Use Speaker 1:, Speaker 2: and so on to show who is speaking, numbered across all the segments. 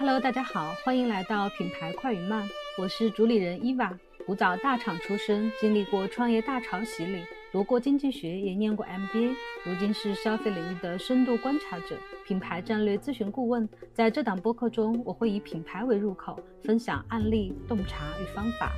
Speaker 1: Hello，大家好，欢迎来到品牌快与慢，我是主理人伊娃。古早大厂出身，经历过创业大潮洗礼，读过经济学，也念过 MBA，如今是消费领域的深度观察者、品牌战略咨询顾问。在这档播客中，我会以品牌为入口，分享案例、洞察与方法。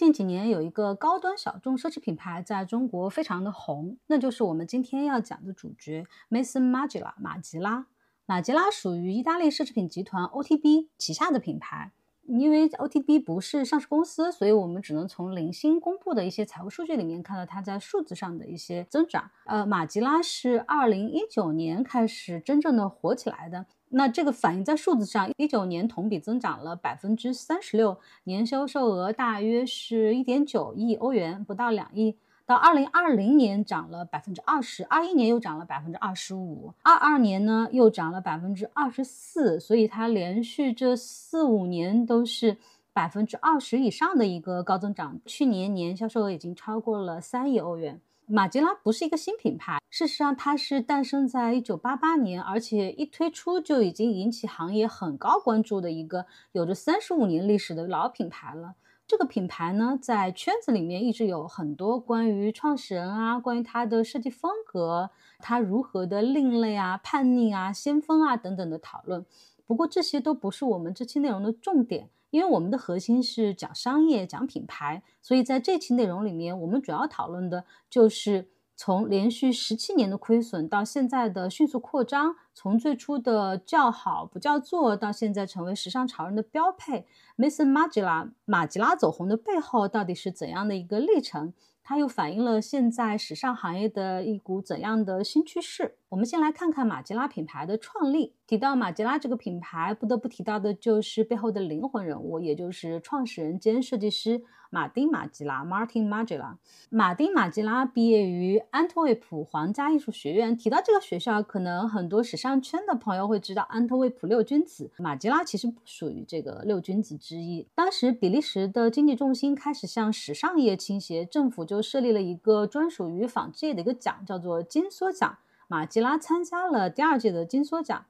Speaker 1: 近几年，有一个高端小众奢侈品牌在中国非常的红，那就是我们今天要讲的主角 Mason m a g i l a 马吉拉。马吉拉属于意大利奢侈品集团 OTB 旗下的品牌。因为 OTB 不是上市公司，所以我们只能从零星公布的一些财务数据里面看到它在数字上的一些增长。呃，马吉拉是二零一九年开始真正的火起来的。那这个反映在数字上，一九年同比增长了百分之三十六，年销售额大约是一点九亿欧元，不到两亿。到二零二零年涨了百分之二十，二一年又涨了百分之二十五，二二年呢又涨了百分之二十四，所以它连续这四五年都是百分之二十以上的一个高增长。去年年销售额已经超过了三亿欧元。马吉拉不是一个新品牌，事实上它是诞生在一九八八年，而且一推出就已经引起行业很高关注的一个有着三十五年历史的老品牌了。这个品牌呢，在圈子里面一直有很多关于创始人啊，关于它的设计风格，它如何的另类啊、叛逆啊、先锋啊等等的讨论。不过这些都不是我们这期内容的重点，因为我们的核心是讲商业、讲品牌，所以在这期内容里面，我们主要讨论的就是。从连续十七年的亏损到现在的迅速扩张，从最初的叫好不叫座，到现在成为时尚潮人的标配，Maison Margiela 马吉拉走红的背后到底是怎样的一个历程？它又反映了现在时尚行业的一股怎样的新趋势？我们先来看看马吉拉品牌的创立。提到马吉拉这个品牌，不得不提到的就是背后的灵魂人物，也就是创始人兼设计师。马丁·马吉拉 （Martin Margiela），马丁·马吉拉毕业于安特卫普皇家艺术学院。提到这个学校，可能很多时尚圈的朋友会知道安特卫普六君子。马吉拉其实不属于这个六君子之一。当时比利时的经济重心开始向时尚业倾斜，政府就设立了一个专属于纺织业的一个奖，叫做金梭奖。马吉拉参加了第二届的金梭奖。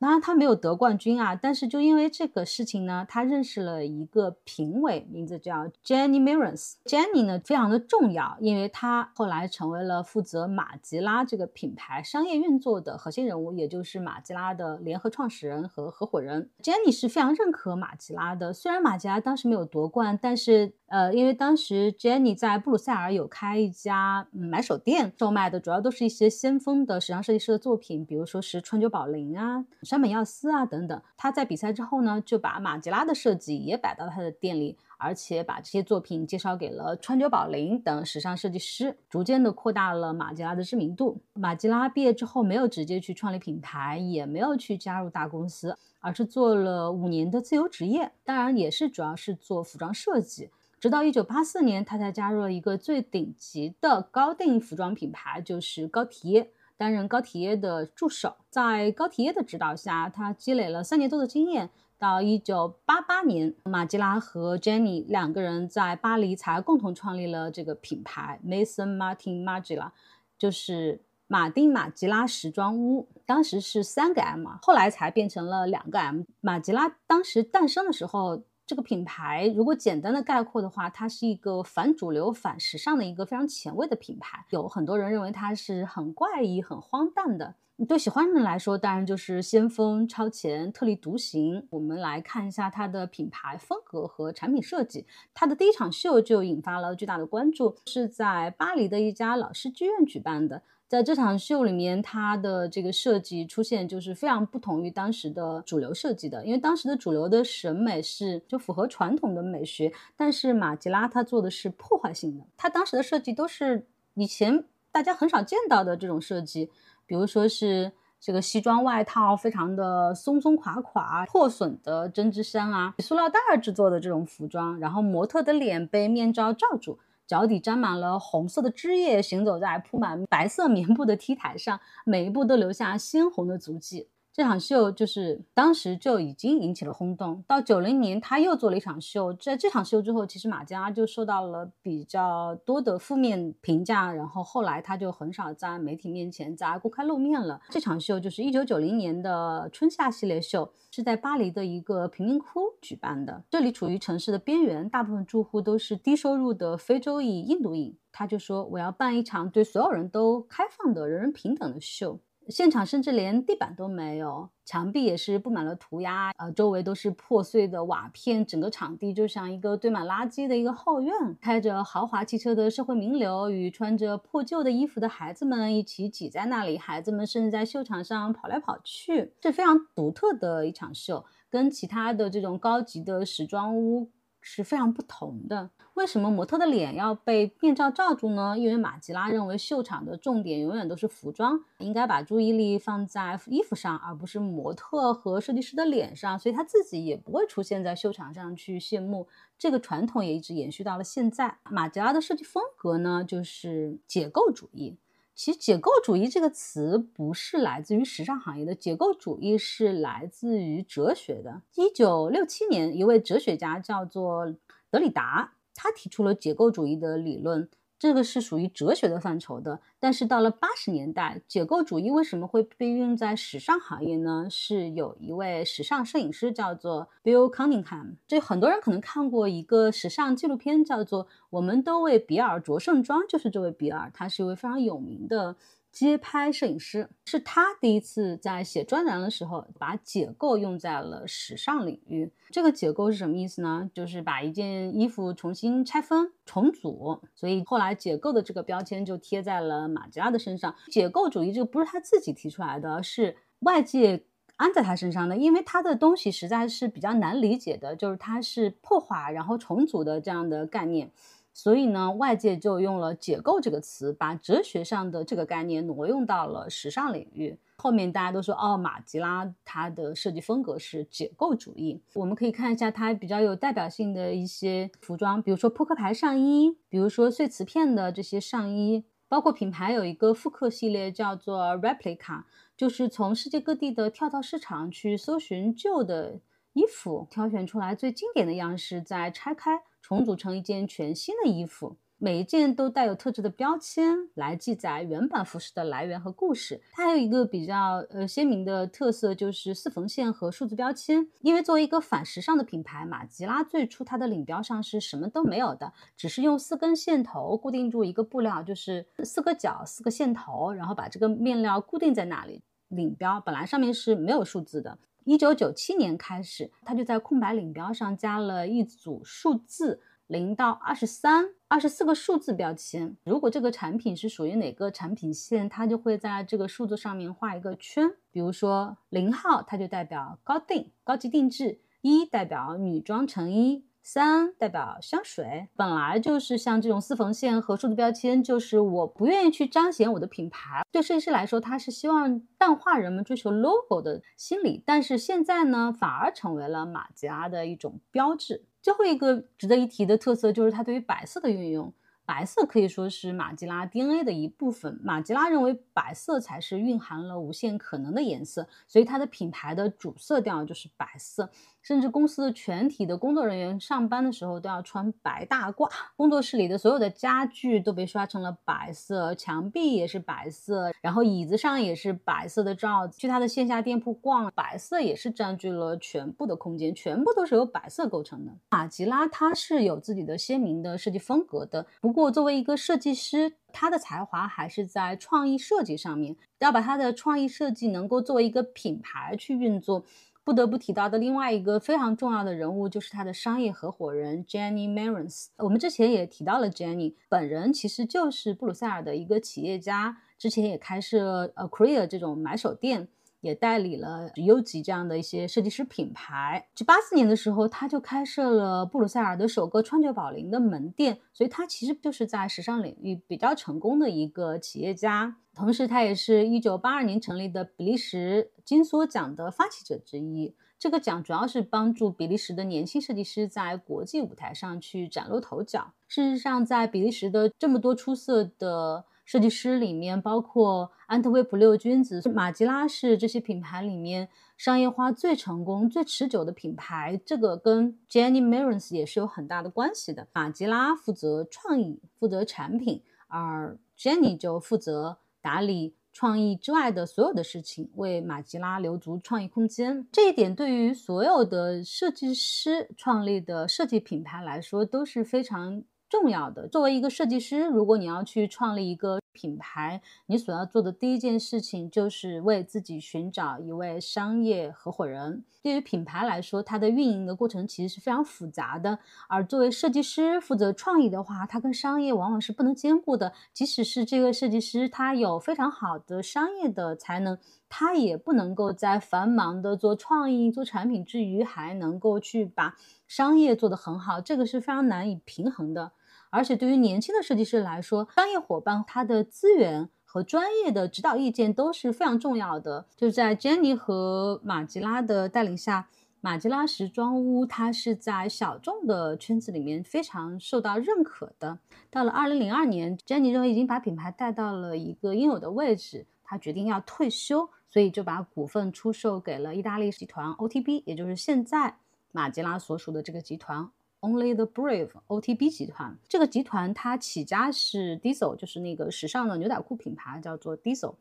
Speaker 1: 当然，他没有得冠军啊，但是就因为这个事情呢，他认识了一个评委，名字叫 Jenny Mirons。Jenny 呢非常的重要，因为他后来成为了负责马吉拉这个品牌商业运作的核心人物，也就是马吉拉的联合创始人和合伙人。Jenny 是非常认可马吉拉的，虽然马吉拉当时没有夺冠，但是。呃，因为当时 Jenny 在布鲁塞尔有开一家买手店，售卖的主要都是一些先锋的时尚设计师的作品，比如说是川久保玲啊、山本耀司啊等等。他在比赛之后呢，就把马吉拉的设计也摆到他的店里，而且把这些作品介绍给了川久保玲等时尚设计师，逐渐的扩大了马吉拉的知名度。马吉拉毕业之后没有直接去创立品牌，也没有去加入大公司，而是做了五年的自由职业，当然也是主要是做服装设计。直到一九八四年，他才加入了一个最顶级的高定服装品牌，就是高缇，担任高缇耶的助手。在高缇耶的指导下，他积累了三年多的经验。到一九八八年，马吉拉和 Jenny 两个人在巴黎才共同创立了这个品牌，Mason Martin Margiela，就是马丁马吉拉时装屋。当时是三个 M，后来才变成了两个 M。马吉拉当时诞生的时候。这个品牌如果简单的概括的话，它是一个反主流、反时尚的一个非常前卫的品牌。有很多人认为它是很怪异、很荒诞的。对喜欢的人来说，当然就是先锋、超前、特立独行。我们来看一下它的品牌风格和产品设计。它的第一场秀就引发了巨大的关注，是在巴黎的一家老式剧院举办的。在这场秀里面，它的这个设计出现就是非常不同于当时的主流设计的，因为当时的主流的审美是就符合传统的美学，但是马吉拉它做的是破坏性的，它当时的设计都是以前大家很少见到的这种设计，比如说是这个西装外套非常的松松垮垮、破损的针织衫啊，塑料袋制作的这种服装，然后模特的脸被面罩罩住。脚底沾满了红色的汁液，行走在铺满白色棉布的 T 台上，每一步都留下鲜红的足迹。这场秀就是当时就已经引起了轰动。到九零年，他又做了一场秀，在这场秀之后，其实马吉拉就受到了比较多的负面评价，然后后来他就很少在媒体面前再公开露面了。这场秀就是一九九零年的春夏系列秀，是在巴黎的一个贫民窟举办的，这里处于城市的边缘，大部分住户都是低收入的非洲裔、印度裔。他就说：“我要办一场对所有人都开放的、人人平等的秀。”现场甚至连地板都没有，墙壁也是布满了涂鸦，呃，周围都是破碎的瓦片，整个场地就像一个堆满垃圾的一个后院。开着豪华汽车的社会名流与穿着破旧的衣服的孩子们一起挤在那里，孩子们甚至在秀场上跑来跑去，是非常独特的一场秀，跟其他的这种高级的时装屋。是非常不同的。为什么模特的脸要被面罩罩住呢？因为马吉拉认为秀场的重点永远都是服装，应该把注意力放在衣服上，而不是模特和设计师的脸上。所以他自己也不会出现在秀场上去谢幕。这个传统也一直延续到了现在。马吉拉的设计风格呢，就是解构主义。其实解构主义这个词不是来自于时尚行业的，解构主义是来自于哲学的。一九六七年，一位哲学家叫做德里达，他提出了解构主义的理论。这个是属于哲学的范畴的，但是到了八十年代，解构主义为什么会被运用在时尚行业呢？是有一位时尚摄影师叫做 Bill Cunningham，这很多人可能看过一个时尚纪录片，叫做《我们都为比尔着盛装》，就是这位比尔，他是一位非常有名的。街拍摄影师是他第一次在写专栏的时候把解构用在了时尚领域。这个解构是什么意思呢？就是把一件衣服重新拆分重组。所以后来解构的这个标签就贴在了马吉拉的身上。解构主义这个不是他自己提出来的，是外界安在他身上的，因为他的东西实在是比较难理解的，就是它是破坏然后重组的这样的概念。所以呢，外界就用了“解构”这个词，把哲学上的这个概念挪用到了时尚领域。后面大家都说，哦，马吉拉他的设计风格是解构主义。我们可以看一下他比较有代表性的一些服装，比如说扑克牌上衣，比如说碎瓷片的这些上衣，包括品牌有一个复刻系列叫做 Replica，就是从世界各地的跳蚤市场去搜寻旧的衣服，挑选出来最经典的样式，再拆开。重组成一件全新的衣服，每一件都带有特制的标签来记载原版服饰的来源和故事。它还有一个比较呃鲜明的特色，就是四缝线和数字标签。因为作为一个反时尚的品牌，马吉拉最初它的领标上是什么都没有的，只是用四根线头固定住一个布料，就是四个角四个线头，然后把这个面料固定在那里。领标本来上面是没有数字的。一九九七年开始，他就在空白领标上加了一组数字，零到二十三，二十四个数字标签。如果这个产品是属于哪个产品线，它就会在这个数字上面画一个圈。比如说零号，它就代表高定、高级定制；一代表女装成衣。三代表香水，本来就是像这种四缝线和数字标签，就是我不愿意去彰显我的品牌。对设计师来说，他是希望淡化人们追求 logo 的心理，但是现在呢，反而成为了马吉拉的一种标志。最后一个值得一提的特色就是它对于白色的运用。白色可以说是马吉拉 DNA 的一部分。马吉拉认为白色才是蕴含了无限可能的颜色，所以它的品牌的主色调就是白色。甚至公司的全体的工作人员上班的时候都要穿白大褂，工作室里的所有的家具都被刷成了白色，墙壁也是白色，然后椅子上也是白色的罩子。去他的线下店铺逛，白色也是占据了全部的空间，全部都是由白色构成的。马吉拉他是有自己的鲜明的设计风格的，不过作为一个设计师，他的才华还是在创意设计上面，要把他的创意设计能够作为一个品牌去运作。不得不提到的另外一个非常重要的人物，就是他的商业合伙人 Jenny Marins。我们之前也提到了 Jenny 本人，其实就是布鲁塞尔的一个企业家，之前也开设 a c r e a 这种买手店。也代理了优吉这样的一些设计师品牌。就八四年的时候，他就开设了布鲁塞尔的首个川久保玲的门店，所以他其实就是在时尚领域比较成功的一个企业家。同时，他也是一九八二年成立的比利时金梭奖的发起者之一。这个奖主要是帮助比利时的年轻设计师在国际舞台上去崭露头角。事实上，在比利时的这么多出色的。设计师里面，包括安特卫普六君子、马吉拉是这些品牌里面商业化最成功、最持久的品牌。这个跟 Jenny Marins 也是有很大的关系的。马吉拉负责创意，负责产品，而 Jenny 就负责打理创意之外的所有的事情，为马吉拉留足创意空间。这一点对于所有的设计师创立的设计品牌来说都是非常。重要的，作为一个设计师，如果你要去创立一个品牌，你所要做的第一件事情就是为自己寻找一位商业合伙人。对于品牌来说，它的运营的过程其实是非常复杂的。而作为设计师负责创意的话，它跟商业往往是不能兼顾的。即使是这个设计师，他有非常好的商业的才能，他也不能够在繁忙的做创意、做产品之余，还能够去把商业做得很好。这个是非常难以平衡的。而且对于年轻的设计师来说，商业伙伴他的资源和专业的指导意见都是非常重要的。就在 Jenny 和马吉拉的带领下，马吉拉时装屋它是在小众的圈子里面非常受到认可的。到了2002年，Jenny 认为已经把品牌带到了一个应有的位置，他决定要退休，所以就把股份出售给了意大利集团 OTB，也就是现在马吉拉所属的这个集团。Only the Brave OTB 集团这个集团，它起家是 Diesel，就是那个时尚的牛仔裤品牌，叫做 Diesel。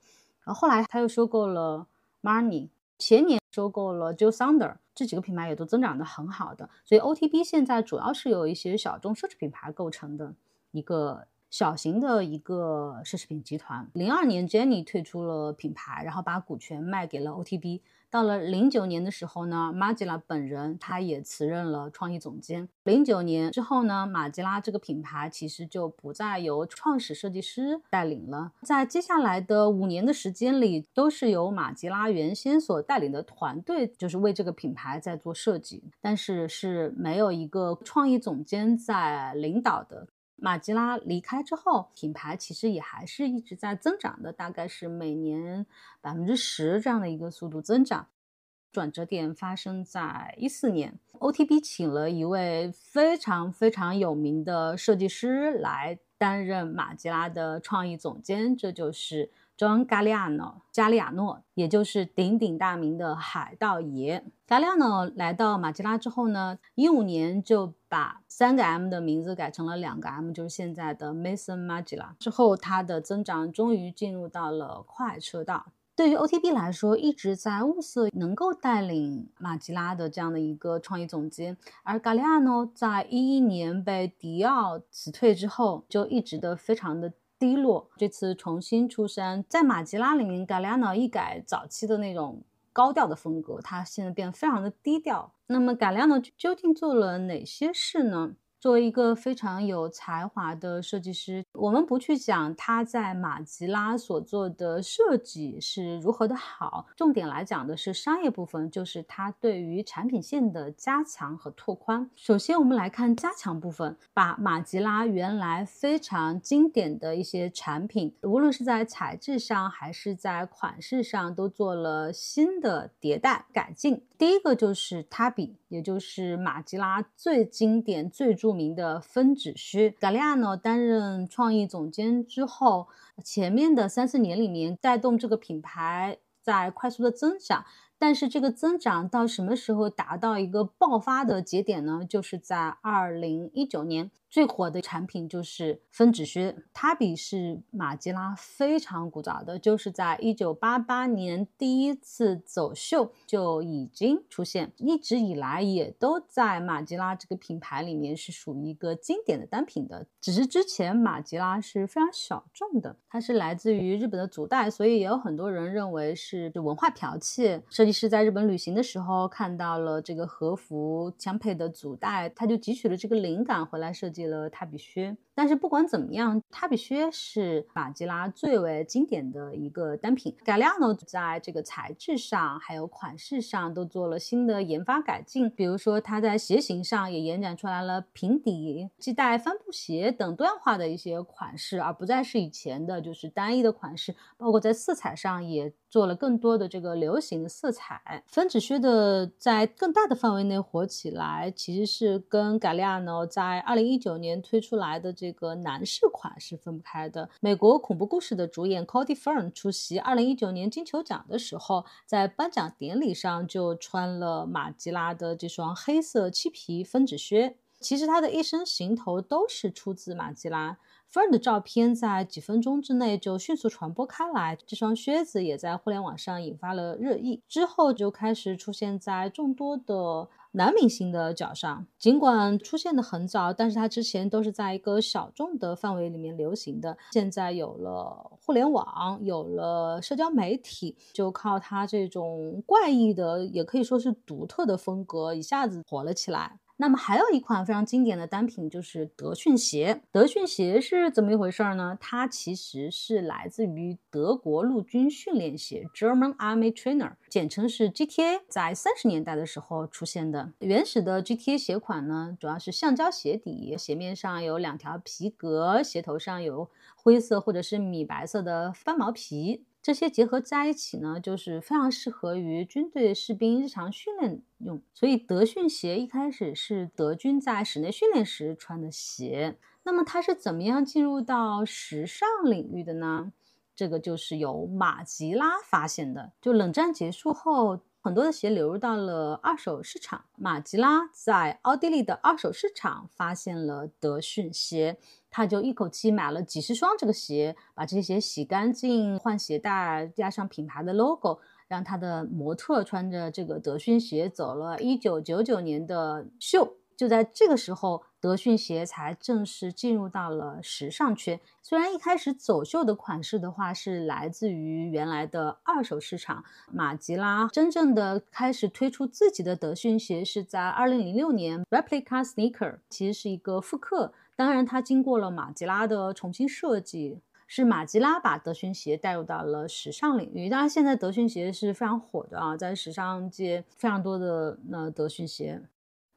Speaker 1: 然后后来他又收购了 Marni，前年收购了 Joe Sander，这几个品牌也都增长的很好的。所以 OTB 现在主要是由一些小众奢侈品牌构成的一个小型的一个奢侈品集团。零二年，Jenny 退出了品牌，然后把股权卖给了 OTB。到了零九年的时候呢，马吉拉本人他也辞任了创意总监。零九年之后呢，马吉拉这个品牌其实就不再由创始设计师带领了，在接下来的五年的时间里，都是由马吉拉原先所带领的团队，就是为这个品牌在做设计，但是是没有一个创意总监在领导的。马吉拉离开之后，品牌其实也还是一直在增长的，大概是每年百分之十这样的一个速度增长。转折点发生在一四年，OTB 请了一位非常非常有名的设计师来担任马吉拉的创意总监，这就是。John Galliano 加利亚诺，也就是鼎鼎大名的海盗爷。加利亚诺来到马吉拉之后呢，一五年就把三个 M 的名字改成了两个 M，就是现在的 Mason Magila。之后，它的增长终于进入到了快车道。对于 OTB 来说，一直在物色能够带领马吉拉的这样的一个创意总监。而 Galliano 在一一年被迪奥辞退之后，就一直的非常的。低落，这次重新出山，在马吉拉里面，Galliano 一改早期的那种高调的风格，他现在变得非常的低调。那么，Galliano 究竟做了哪些事呢？作为一个非常有才华的设计师，我们不去讲他在马吉拉所做的设计是如何的好，重点来讲的是商业部分，就是他对于产品线的加强和拓宽。首先，我们来看加强部分，把马吉拉原来非常经典的一些产品，无论是在材质上还是在款式上，都做了新的迭代改进。第一个就是 Tabi，也就是马吉拉最经典、最著名的分趾靴。g a l l i a n o 担任创意总监之后，前面的三四年里面带动这个品牌在快速的增长。但是这个增长到什么时候达到一个爆发的节点呢？就是在二零一九年，最火的产品就是分趾靴。它比是马吉拉非常古早的，就是在一九八八年第一次走秀就已经出现，一直以来也都在马吉拉这个品牌里面是属于一个经典的单品的。只是之前马吉拉是非常小众的，它是来自于日本的足袋，所以也有很多人认为是文化剽窃。设计师在日本旅行的时候看到了这个和服相配的足带，他就汲取了这个灵感回来设计了踏比靴。但是不管怎么样，踏比靴是马吉拉最为经典的一个单品。改良呢，在这个材质上还有款式上都做了新的研发改进。比如说，它在鞋型上也延展出来了平底、系带帆布鞋等多样化的一些款式，而不再是以前的就是单一的款式。包括在色彩上也做了更多的这个流行的色彩。彩。芬止靴的在更大的范围内火起来，其实是跟 Galliano 在二零一九年推出来的这这个男士款是分不开的。美国恐怖故事的主演 Cody Fern 出席二零一九年金球奖的时候，在颁奖典礼上就穿了马吉拉的这双黑色漆皮分趾靴。其实他的一身行头都是出自马吉拉。Fern 的照片在几分钟之内就迅速传播开来，这双靴子也在互联网上引发了热议。之后就开始出现在众多的男明星的脚上。尽管出现的很早，但是它之前都是在一个小众的范围里面流行的。现在有了互联网，有了社交媒体，就靠它这种怪异的，也可以说是独特的风格，一下子火了起来。那么还有一款非常经典的单品就是德训鞋。德训鞋是怎么一回事呢？它其实是来自于德国陆军训练鞋 （German Army Trainer），简称是 GTA，在三十年代的时候出现的。原始的 GTA 鞋款呢，主要是橡胶鞋底，鞋面上有两条皮革，鞋头上有灰色或者是米白色的翻毛皮。这些结合在一起呢，就是非常适合于军队士兵日常训练用。所以德训鞋一开始是德军在室内训练时穿的鞋。那么它是怎么样进入到时尚领域的呢？这个就是由马吉拉发现的。就冷战结束后。很多的鞋流入到了二手市场。马吉拉在奥地利的二手市场发现了德训鞋，他就一口气买了几十双这个鞋，把这些鞋洗干净，换鞋带，加上品牌的 logo，让他的模特穿着这个德训鞋走了一九九九年的秀。就在这个时候，德训鞋才正式进入到了时尚圈。虽然一开始走秀的款式的话是来自于原来的二手市场，马吉拉真正的开始推出自己的德训鞋是在二零零六年，Replica Sneaker 其实是一个复刻。当然，它经过了马吉拉的重新设计，是马吉拉把德训鞋带入到了时尚领域。当然，现在德训鞋是非常火的啊，在时尚界非常多的那德训鞋。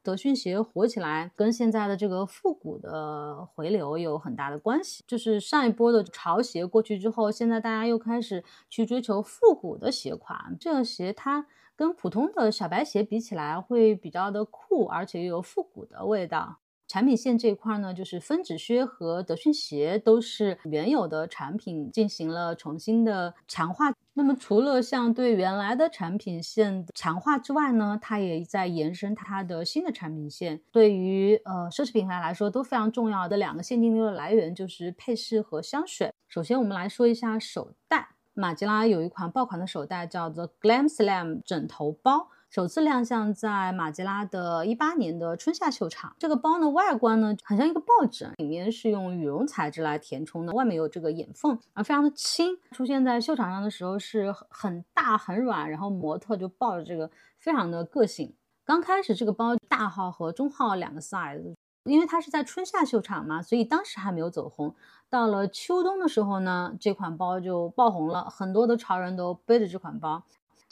Speaker 1: 德训鞋火起来，跟现在的这个复古的回流有很大的关系。就是上一波的潮鞋过去之后，现在大家又开始去追求复古的鞋款。这个鞋它跟普通的小白鞋比起来，会比较的酷，而且又有复古的味道。产品线这一块呢，就是分趾靴和德训鞋都是原有的产品进行了重新的强化。那么除了像对原来的产品线强化之外呢，它也在延伸它的新的产品线。对于呃奢侈品牌来说都非常重要的两个现金流的来源就是配饰和香水。首先我们来说一下手袋，马吉拉有一款爆款的手袋叫做 Glam Slam 枕头包。首次亮相在马吉拉的一八年的春夏秀场。这个包呢，外观呢很像一个抱枕，里面是用羽绒材质来填充的，外面有这个眼缝，啊，非常的轻。出现在秀场上的时候是很大很软，然后模特就抱着这个，非常的个性。刚开始这个包大号和中号两个 size，因为它是在春夏秀场嘛，所以当时还没有走红。到了秋冬的时候呢，这款包就爆红了，很多的潮人都背着这款包。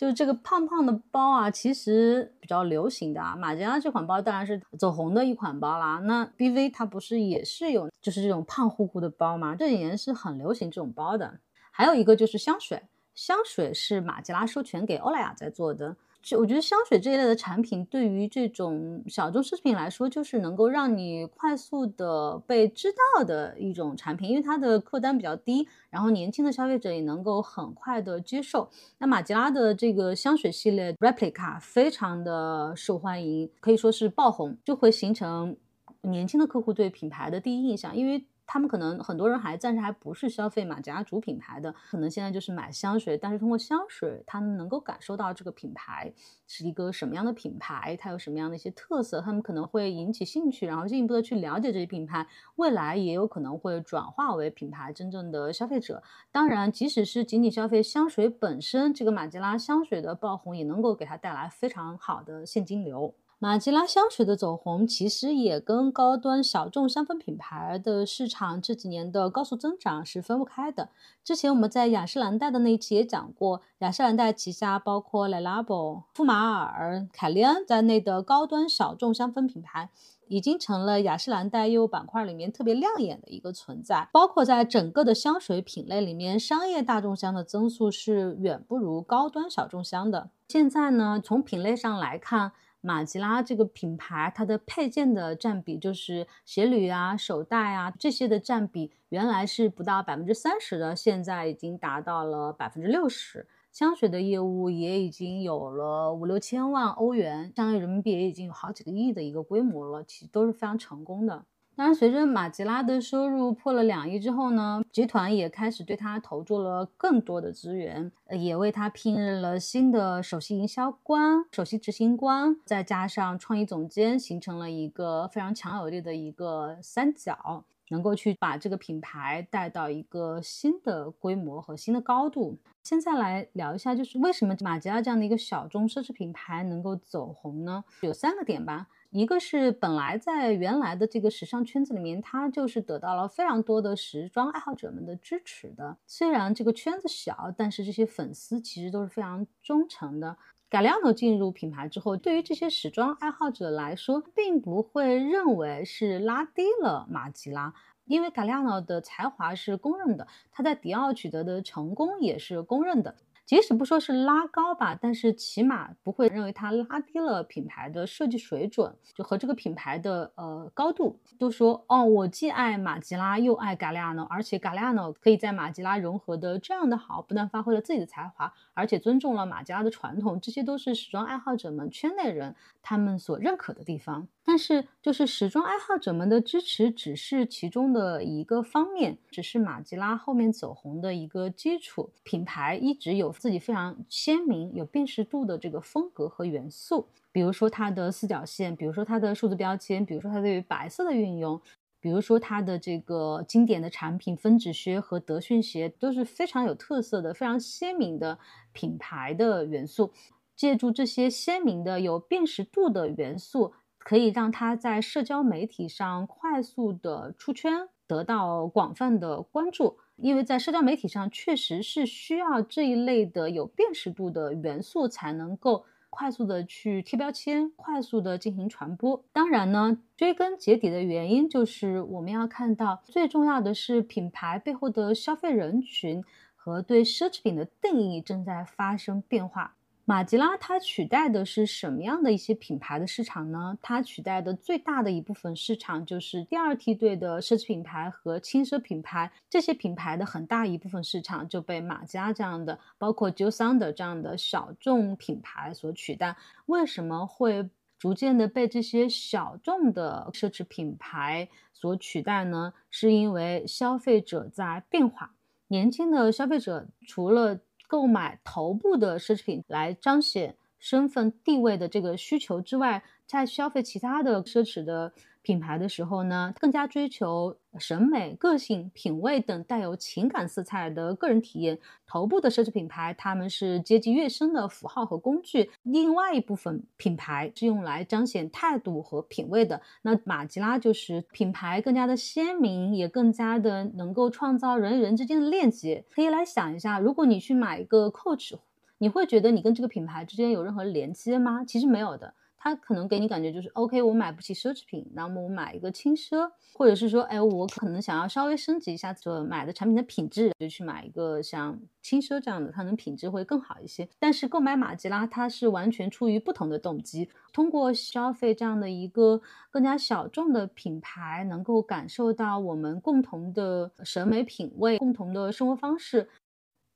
Speaker 1: 就这个胖胖的包啊，其实比较流行的啊。马吉拉这款包当然是走红的一款包啦。那 BV 它不是也是有，就是这种胖乎乎的包吗？这几年是很流行这种包的。还有一个就是香水，香水是马吉拉授权给欧莱雅在做的。就我觉得香水这一类的产品，对于这种小众奢侈品来说，就是能够让你快速的被知道的一种产品，因为它的客单比较低，然后年轻的消费者也能够很快的接受。那马吉拉的这个香水系列 Replica 非常的受欢迎，可以说是爆红，就会形成年轻的客户对品牌的第一印象，因为。他们可能很多人还暂时还不是消费马甲主品牌的，可能现在就是买香水，但是通过香水，他们能够感受到这个品牌是一个什么样的品牌，它有什么样的一些特色，他们可能会引起兴趣，然后进一步的去了解这些品牌，未来也有可能会转化为品牌真正的消费者。当然，即使是仅仅消费香水本身，这个马吉拉香水的爆红也能够给它带来非常好的现金流。马吉拉香水的走红，其实也跟高端小众香氛品牌的市场这几年的高速增长是分不开的。之前我们在雅诗兰黛的那一期也讲过，雅诗兰黛旗下包括 Le Labo、馥马尔、凯利安在内的高端小众香氛品牌，已经成了雅诗兰黛业务板块里面特别亮眼的一个存在。包括在整个的香水品类里面，商业大众香的增速是远不如高端小众香的。现在呢，从品类上来看，马吉拉这个品牌，它的配件的占比，就是鞋履啊、手袋啊这些的占比，原来是不到百分之三十的，现在已经达到了百分之六十。香水的业务也已经有了五六千万欧元，相当于人民币也已经有好几个亿的一个规模了，其实都是非常成功的。当然，随着马吉拉的收入破了两亿之后呢，集团也开始对它投注了更多的资源，也为它聘任了新的首席营销官、首席执行官，再加上创意总监，形成了一个非常强有力的一个三角，能够去把这个品牌带到一个新的规模和新的高度。现在来聊一下，就是为什么马吉拉这样的一个小众奢侈品牌能够走红呢？有三个点吧。一个是本来在原来的这个时尚圈子里面，它就是得到了非常多的时装爱好者们的支持的。虽然这个圈子小，但是这些粉丝其实都是非常忠诚的。Galliano 进入品牌之后，对于这些时装爱好者来说，并不会认为是拉低了马吉拉，因为 Galliano 的才华是公认的，他在迪奥取得的成功也是公认的。即使不说是拉高吧，但是起码不会认为它拉低了品牌的设计水准，就和这个品牌的呃高度。都说哦，我既爱马吉拉又爱嘎利亚诺，而且嘎利亚诺可以在马吉拉融合的这样的好，不但发挥了自己的才华，而且尊重了马吉拉的传统，这些都是时装爱好者们圈内人他们所认可的地方。但是，就是时装爱好者们的支持只是其中的一个方面，只是马吉拉后面走红的一个基础。品牌一直有自己非常鲜明、有辨识度的这个风格和元素，比如说它的四角线，比如说它的数字标签，比如说它对于白色的运用，比如说它的这个经典的产品分趾靴和德训鞋，都是非常有特色的、非常鲜明的品牌的元素。借助这些鲜明的、有辨识度的元素。可以让他在社交媒体上快速的出圈，得到广泛的关注。因为在社交媒体上，确实是需要这一类的有辨识度的元素，才能够快速的去贴标签，快速的进行传播。当然呢，追根结底的原因就是我们要看到，最重要的是品牌背后的消费人群和对奢侈品的定义正在发生变化。马吉拉它取代的是什么样的一些品牌的市场呢？它取代的最大的一部分市场就是第二梯队的奢侈品牌和轻奢品牌，这些品牌的很大一部分市场就被马吉拉这样的，包括 j o s a n d e r 这样的小众品牌所取代。为什么会逐渐的被这些小众的奢侈品牌所取代呢？是因为消费者在变化，年轻的消费者除了购买头部的奢侈品来彰显身份地位的这个需求之外，再消费其他的奢侈的品牌的时候呢，更加追求审美、个性、品味等带有情感色彩的个人体验。头部的奢侈品牌，他们是阶级跃升的符号和工具；另外一部分品牌是用来彰显态度和品味的。那马吉拉就是品牌更加的鲜明，也更加的能够创造人与人之间的链接。可以来想一下，如果你去买一个 Coach，你会觉得你跟这个品牌之间有任何连接吗？其实没有的。它可能给你感觉就是，OK，我买不起奢侈品，那么我买一个轻奢，或者是说，哎，我可能想要稍微升级一下所买的产品的品质，就去买一个像轻奢这样的，它能品质会更好一些。但是购买马吉拉，它是完全出于不同的动机，通过消费这样的一个更加小众的品牌，能够感受到我们共同的审美品味、共同的生活方式。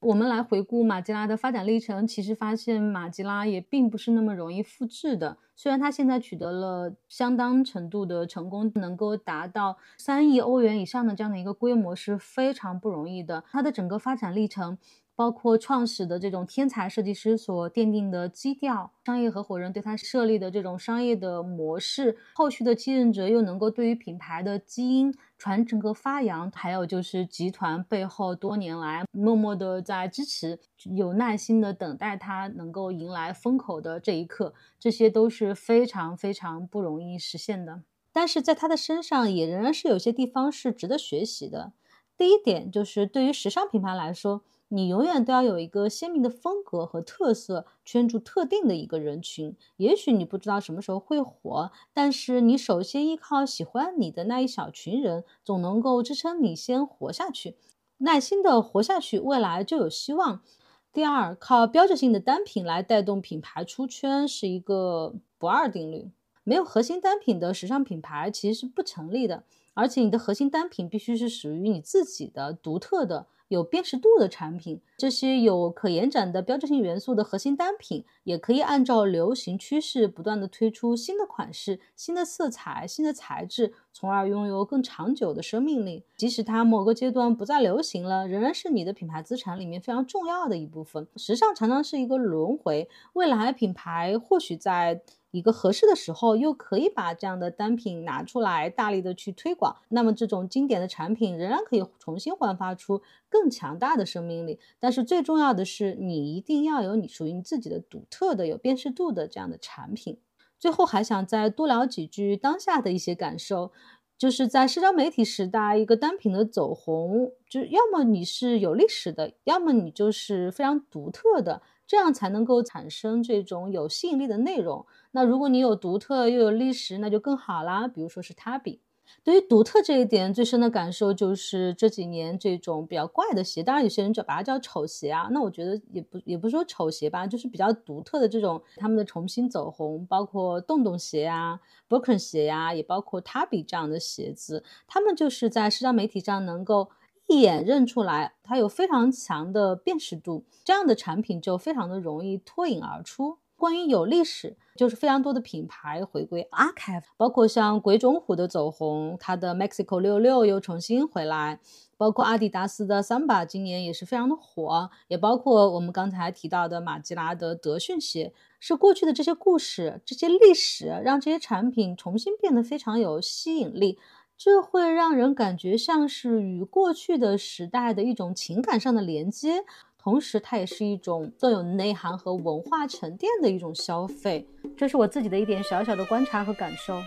Speaker 1: 我们来回顾马吉拉的发展历程，其实发现马吉拉也并不是那么容易复制的。虽然它现在取得了相当程度的成功，能够达到三亿欧元以上的这样的一个规模是非常不容易的。它的整个发展历程。包括创始的这种天才设计师所奠定的基调，商业合伙人对他设立的这种商业的模式，后续的继任者又能够对于品牌的基因传承和发扬，还有就是集团背后多年来默默的在支持，有耐心的等待他能够迎来风口的这一刻，这些都是非常非常不容易实现的。但是在他的身上也仍然是有些地方是值得学习的。第一点就是对于时尚品牌来说。你永远都要有一个鲜明的风格和特色，圈住特定的一个人群。也许你不知道什么时候会火，但是你首先依靠喜欢你的那一小群人，总能够支撑你先活下去，耐心的活下去，未来就有希望。第二，靠标志性的单品来带动品牌出圈是一个不二定律。没有核心单品的时尚品牌其实是不成立的，而且你的核心单品必须是属于你自己的、独特的。有辨识度的产品，这些有可延展的标志性元素的核心单品，也可以按照流行趋势不断的推出新的款式、新的色彩、新的材质，从而拥有更长久的生命力。即使它某个阶段不再流行了，仍然是你的品牌资产里面非常重要的一部分。时尚常常是一个轮回，未来品牌或许在。一个合适的时候，又可以把这样的单品拿出来，大力的去推广，那么这种经典的产品仍然可以重新焕发出更强大的生命力。但是最重要的是，你一定要有你属于你自己的独特的、有辨识度的这样的产品。最后还想再多聊几句当下的一些感受，就是在社交媒体时代，一个单品的走红，就要么你是有历史的，要么你就是非常独特的。这样才能够产生这种有吸引力的内容。那如果你有独特又有历史，那就更好啦。比如说是 Tabi，对于独特这一点最深的感受就是这几年这种比较怪的鞋，当然有些人就把它叫丑鞋啊。那我觉得也不也不是说丑鞋吧，就是比较独特的这种他们的重新走红，包括洞洞鞋啊、Birken 鞋呀，也包括 Tabi 这样的鞋子，他们就是在社交媒体上能够。一眼认出来，它有非常强的辨识度，这样的产品就非常的容易脱颖而出。关于有历史，就是非常多的品牌回归 archive，包括像鬼冢虎的走红，它的 Mexico 六六又重新回来，包括阿迪达斯的 Samba 今年也是非常的火，也包括我们刚才提到的马吉拉的德训鞋，是过去的这些故事、这些历史，让这些产品重新变得非常有吸引力。这会让人感觉像是与过去的时代的一种情感上的连接，同时它也是一种更有内涵和文化沉淀的一种消费。这是我自己的一点小小的观察和感受。